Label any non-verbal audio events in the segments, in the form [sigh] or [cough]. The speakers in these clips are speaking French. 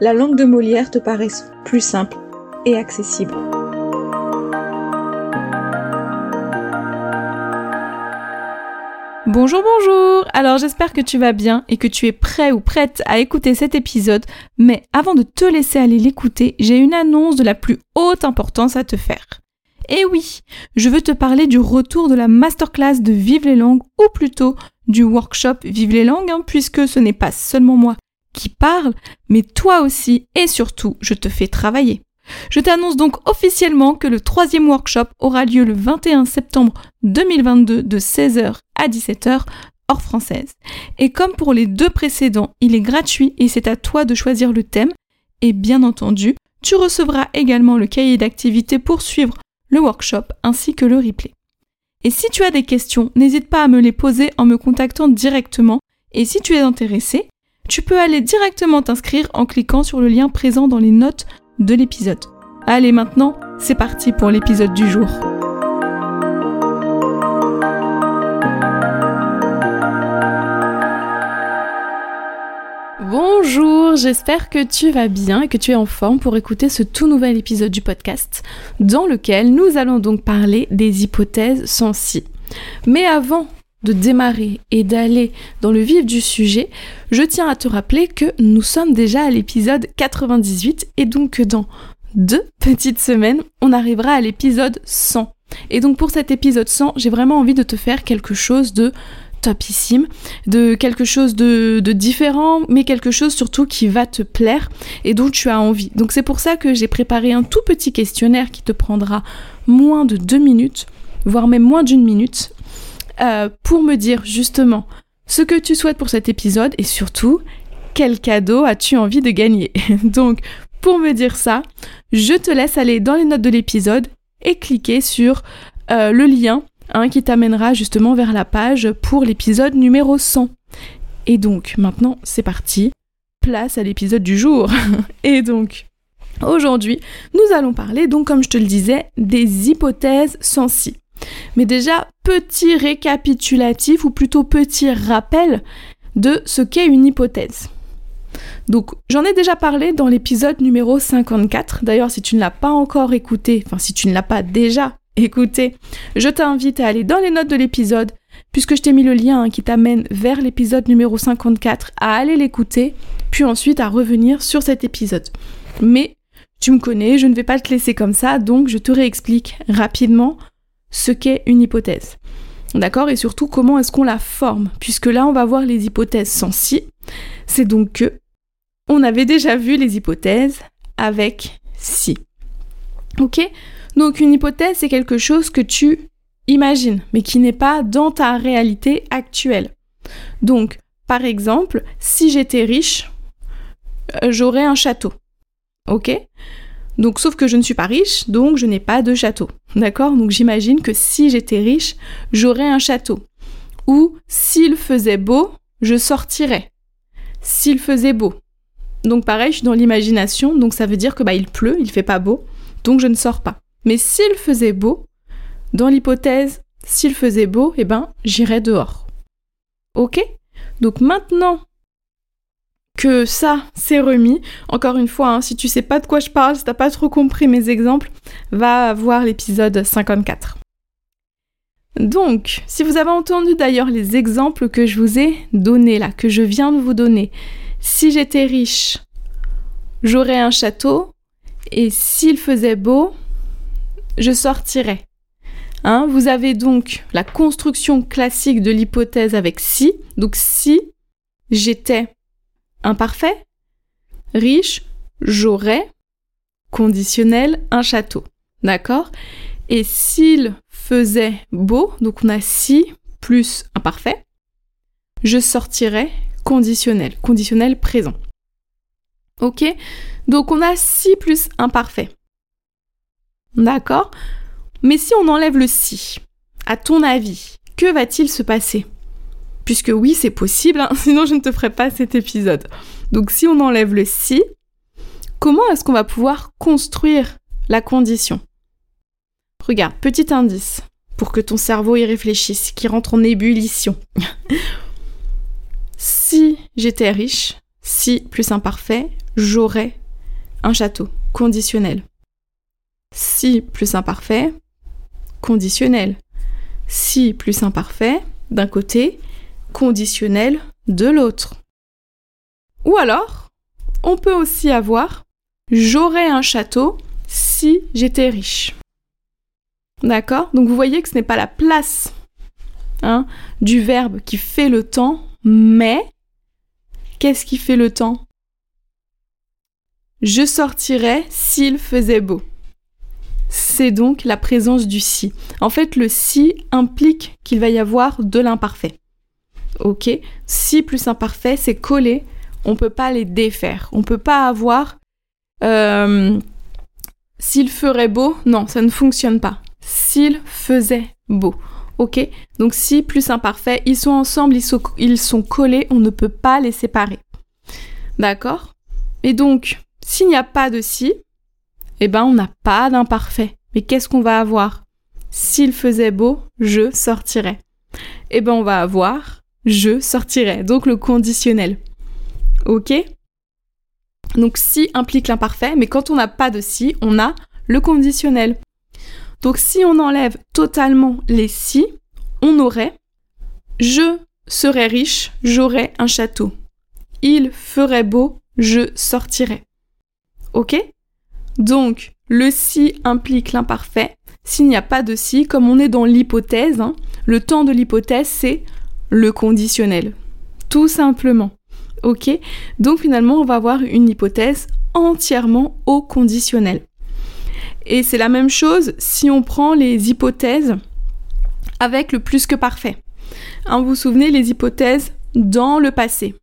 la langue de Molière te paraisse plus simple et accessible. Bonjour, bonjour Alors j'espère que tu vas bien et que tu es prêt ou prête à écouter cet épisode, mais avant de te laisser aller l'écouter, j'ai une annonce de la plus haute importance à te faire. Et oui, je veux te parler du retour de la masterclass de Vive les langues, ou plutôt du workshop Vive les langues, hein, puisque ce n'est pas seulement moi qui parle, mais toi aussi et surtout, je te fais travailler. Je t'annonce donc officiellement que le troisième workshop aura lieu le 21 septembre 2022 de 16h à 17h hors française. Et comme pour les deux précédents, il est gratuit et c'est à toi de choisir le thème. Et bien entendu, tu recevras également le cahier d'activité pour suivre le workshop ainsi que le replay. Et si tu as des questions, n'hésite pas à me les poser en me contactant directement. Et si tu es intéressé, tu peux aller directement t'inscrire en cliquant sur le lien présent dans les notes de l'épisode. Allez maintenant, c'est parti pour l'épisode du jour. Bonjour, j'espère que tu vas bien et que tu es en forme pour écouter ce tout nouvel épisode du podcast dans lequel nous allons donc parler des hypothèses sans. Mais avant de démarrer et d'aller dans le vif du sujet, je tiens à te rappeler que nous sommes déjà à l'épisode 98 et donc dans deux petites semaines, on arrivera à l'épisode 100. Et donc pour cet épisode 100, j'ai vraiment envie de te faire quelque chose de topissime, de quelque chose de, de, différent, mais quelque chose surtout qui va te plaire et dont tu as envie. Donc c'est pour ça que j'ai préparé un tout petit questionnaire qui te prendra moins de deux minutes, voire même moins d'une minute, euh, pour me dire justement ce que tu souhaites pour cet épisode et surtout quel cadeau as-tu envie de gagner. [laughs] Donc pour me dire ça, je te laisse aller dans les notes de l'épisode et cliquer sur euh, le lien hein, qui t'amènera justement vers la page pour l'épisode numéro 100. Et donc maintenant c'est parti, place à l'épisode du jour. [laughs] et donc aujourd'hui nous allons parler donc comme je te le disais des hypothèses si. Mais déjà, petit récapitulatif ou plutôt petit rappel de ce qu'est une hypothèse. Donc j'en ai déjà parlé dans l'épisode numéro 54. D'ailleurs si tu ne l'as pas encore écouté, enfin si tu ne l'as pas déjà écouté, je t'invite à aller dans les notes de l'épisode, puisque je t'ai mis le lien hein, qui t'amène vers l'épisode numéro 54, à aller l'écouter, puis ensuite à revenir sur cet épisode. Mais tu me connais, je ne vais pas te laisser comme ça, donc je te réexplique rapidement ce qu'est une hypothèse. D'accord? Et surtout comment est-ce qu'on la forme? Puisque là, on va voir les hypothèses sans si. C'est donc que on avait déjà vu les hypothèses avec si. Ok? Donc une hypothèse, c'est quelque chose que tu imagines, mais qui n'est pas dans ta réalité actuelle. Donc, par exemple, si j'étais riche, euh, j'aurais un château. Ok? Donc, sauf que je ne suis pas riche, donc je n'ai pas de château. D'accord? Donc, j'imagine que si j'étais riche, j'aurais un château. Ou, s'il faisait beau, je sortirais. S'il faisait beau. Donc, pareil, je suis dans l'imagination, donc ça veut dire que bah, il pleut, il fait pas beau, donc je ne sors pas. Mais s'il faisait beau, dans l'hypothèse, s'il faisait beau, eh ben, j'irais dehors. Ok? Donc maintenant que ça, c'est remis. Encore une fois, hein, si tu sais pas de quoi je parle, si t'as pas trop compris mes exemples, va voir l'épisode 54. Donc, si vous avez entendu d'ailleurs les exemples que je vous ai donnés là, que je viens de vous donner, si j'étais riche, j'aurais un château, Et s'il faisait beau, je sortirais. Hein, vous avez donc la construction classique de l'hypothèse avec si. Donc si j'étais imparfait, riche, j'aurais, conditionnel, un château. D'accord? Et s'il faisait beau, donc on a si plus imparfait, je sortirais conditionnel, conditionnel présent. Ok? Donc on a si plus imparfait. D'accord? Mais si on enlève le si, à ton avis, que va-t-il se passer? Puisque oui, c'est possible, hein, [laughs] sinon je ne te ferai pas cet épisode. Donc si on enlève le si, comment est-ce qu'on va pouvoir construire la condition? Regarde, petit indice pour que ton cerveau y réfléchisse, qui rentre en ébullition. [laughs] si j'étais riche, si plus imparfait, j'aurais un château conditionnel. Si plus imparfait, conditionnel. Si plus imparfait, d'un côté, conditionnel de l'autre. Ou alors, on peut aussi avoir j'aurais un château si j'étais riche. D'accord? Donc vous voyez que ce n'est pas la place hein, du verbe qui fait le temps, mais qu'est-ce qui fait le temps? Je sortirais s'il faisait beau. C'est donc la présence du si. En fait, le si implique qu'il va y avoir de l'imparfait. Ok Si plus imparfait, c'est collé. On peut pas les défaire. On peut pas avoir euh, s'il ferait beau, non, ça ne fonctionne pas. S'il faisait beau. Ok Donc si plus imparfait, ils sont ensemble, ils sont, ils sont collés, on ne peut pas les séparer. D'accord? Et donc, s'il n'y a pas de si, eh ben on n'a pas d'imparfait. Mais qu'est-ce qu'on va avoir? S'il faisait beau, je sortirais. Eh ben on va avoir je sortirais. Donc le conditionnel. Ok? Donc si implique l'imparfait, mais quand on n'a pas de si, on a le conditionnel. Donc si on enlève totalement les si, on aurait je serais riche, j'aurais un château. Il ferait beau, je sortirais. Ok? Donc le si implique l'imparfait. S'il n'y a pas de si, comme on est dans l'hypothèse, hein, le temps de l'hypothèse, c'est le conditionnel. Tout simplement. Ok? Donc finalement, on va avoir une hypothèse entièrement au conditionnel. Et c'est la même chose si on prend les hypothèses avec le plus que parfait. Hein, vous vous souvenez les hypothèses dans le passé?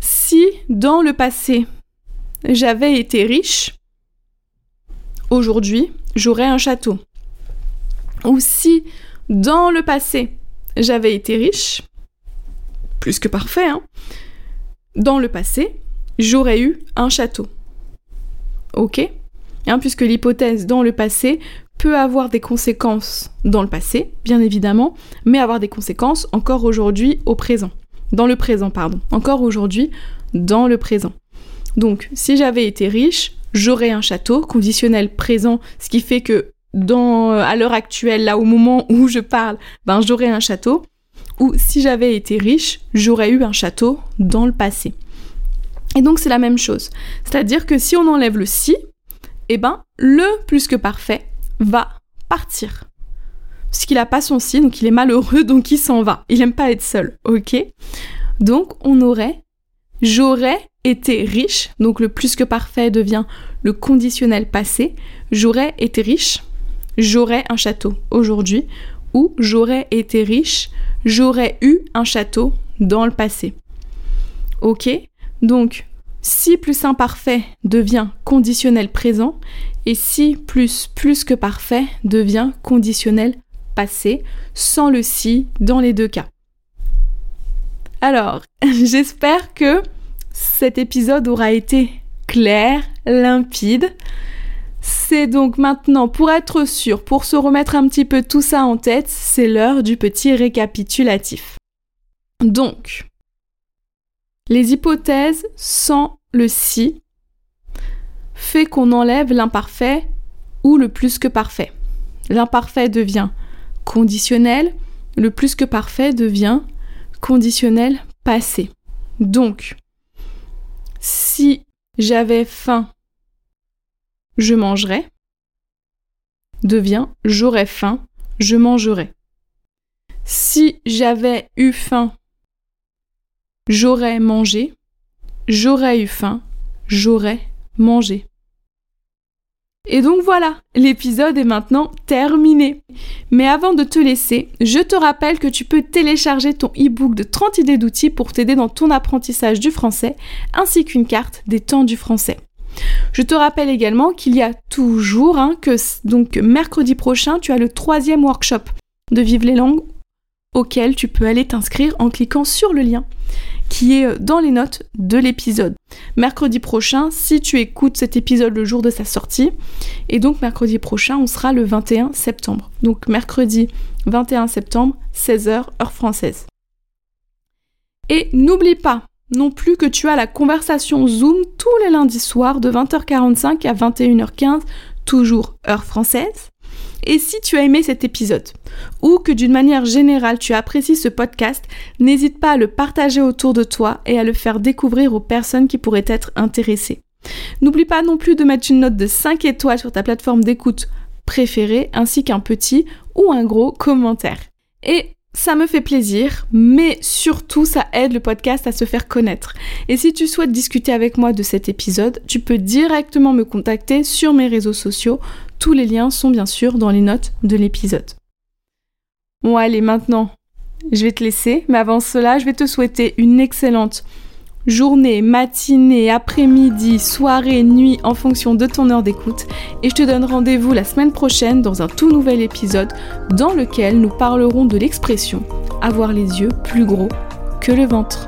Si dans le passé j'avais été riche, aujourd'hui j'aurais un château. Ou si dans le passé j'avais été riche, plus que parfait, hein, dans le passé, j'aurais eu un château. Ok hein, Puisque l'hypothèse dans le passé peut avoir des conséquences dans le passé, bien évidemment, mais avoir des conséquences encore aujourd'hui au présent. Dans le présent, pardon. Encore aujourd'hui, dans le présent. Donc, si j'avais été riche, j'aurais un château, conditionnel présent, ce qui fait que dans, à l'heure actuelle, là au moment où je parle, ben j'aurais un château ou si j'avais été riche, j'aurais eu un château dans le passé. Et donc c'est la même chose. C'est-à-dire que si on enlève le si, eh ben le plus que parfait va partir. Parce qu'il n'a pas son si, donc il est malheureux, [laughs] donc il s'en va. Il n'aime pas être seul, ok? Donc on aurait j'aurais été riche, donc le plus que parfait devient le conditionnel passé. J'aurais été riche, j'aurais un château aujourd'hui, ou j'aurais été riche, j'aurais eu un château dans le passé. Ok Donc, si plus imparfait devient conditionnel présent et si plus plus que parfait devient conditionnel passé, sans le si dans les deux cas. Alors, [laughs] j'espère que cet épisode aura été clair, limpide. C'est donc maintenant, pour être sûr, pour se remettre un petit peu tout ça en tête, c'est l'heure du petit récapitulatif. Donc, les hypothèses sans le si fait qu'on enlève l'imparfait ou le plus que parfait. L'imparfait devient conditionnel, le plus que parfait devient conditionnel passé. Donc, si j'avais faim je mangerai devient j'aurais faim, je mangerai. Si j'avais eu faim, j'aurais mangé, j'aurais eu faim, j'aurais mangé. Et donc voilà, l'épisode est maintenant terminé. Mais avant de te laisser, je te rappelle que tu peux télécharger ton e-book de 30 idées d'outils pour t'aider dans ton apprentissage du français, ainsi qu'une carte des temps du français. Je te rappelle également qu'il y a toujours, hein, que donc mercredi prochain, tu as le troisième workshop de Vive les langues auquel tu peux aller t'inscrire en cliquant sur le lien qui est dans les notes de l'épisode. Mercredi prochain, si tu écoutes cet épisode le jour de sa sortie, et donc mercredi prochain, on sera le 21 septembre. Donc mercredi 21 septembre, 16h, heure française. Et n'oublie pas, non plus que tu as la conversation Zoom tous les lundis soirs de 20h45 à 21h15, toujours heure française. Et si tu as aimé cet épisode, ou que d'une manière générale tu apprécies ce podcast, n'hésite pas à le partager autour de toi et à le faire découvrir aux personnes qui pourraient être intéressées. N'oublie pas non plus de mettre une note de 5 étoiles sur ta plateforme d'écoute préférée, ainsi qu'un petit ou un gros commentaire. Et ça me fait plaisir, mais surtout ça aide le podcast à se faire connaître. Et si tu souhaites discuter avec moi de cet épisode, tu peux directement me contacter sur mes réseaux sociaux. Tous les liens sont bien sûr dans les notes de l'épisode. Bon allez, maintenant, je vais te laisser, mais avant cela, je vais te souhaiter une excellente journée, matinée, après-midi, soirée, nuit en fonction de ton heure d'écoute et je te donne rendez-vous la semaine prochaine dans un tout nouvel épisode dans lequel nous parlerons de l'expression avoir les yeux plus gros que le ventre.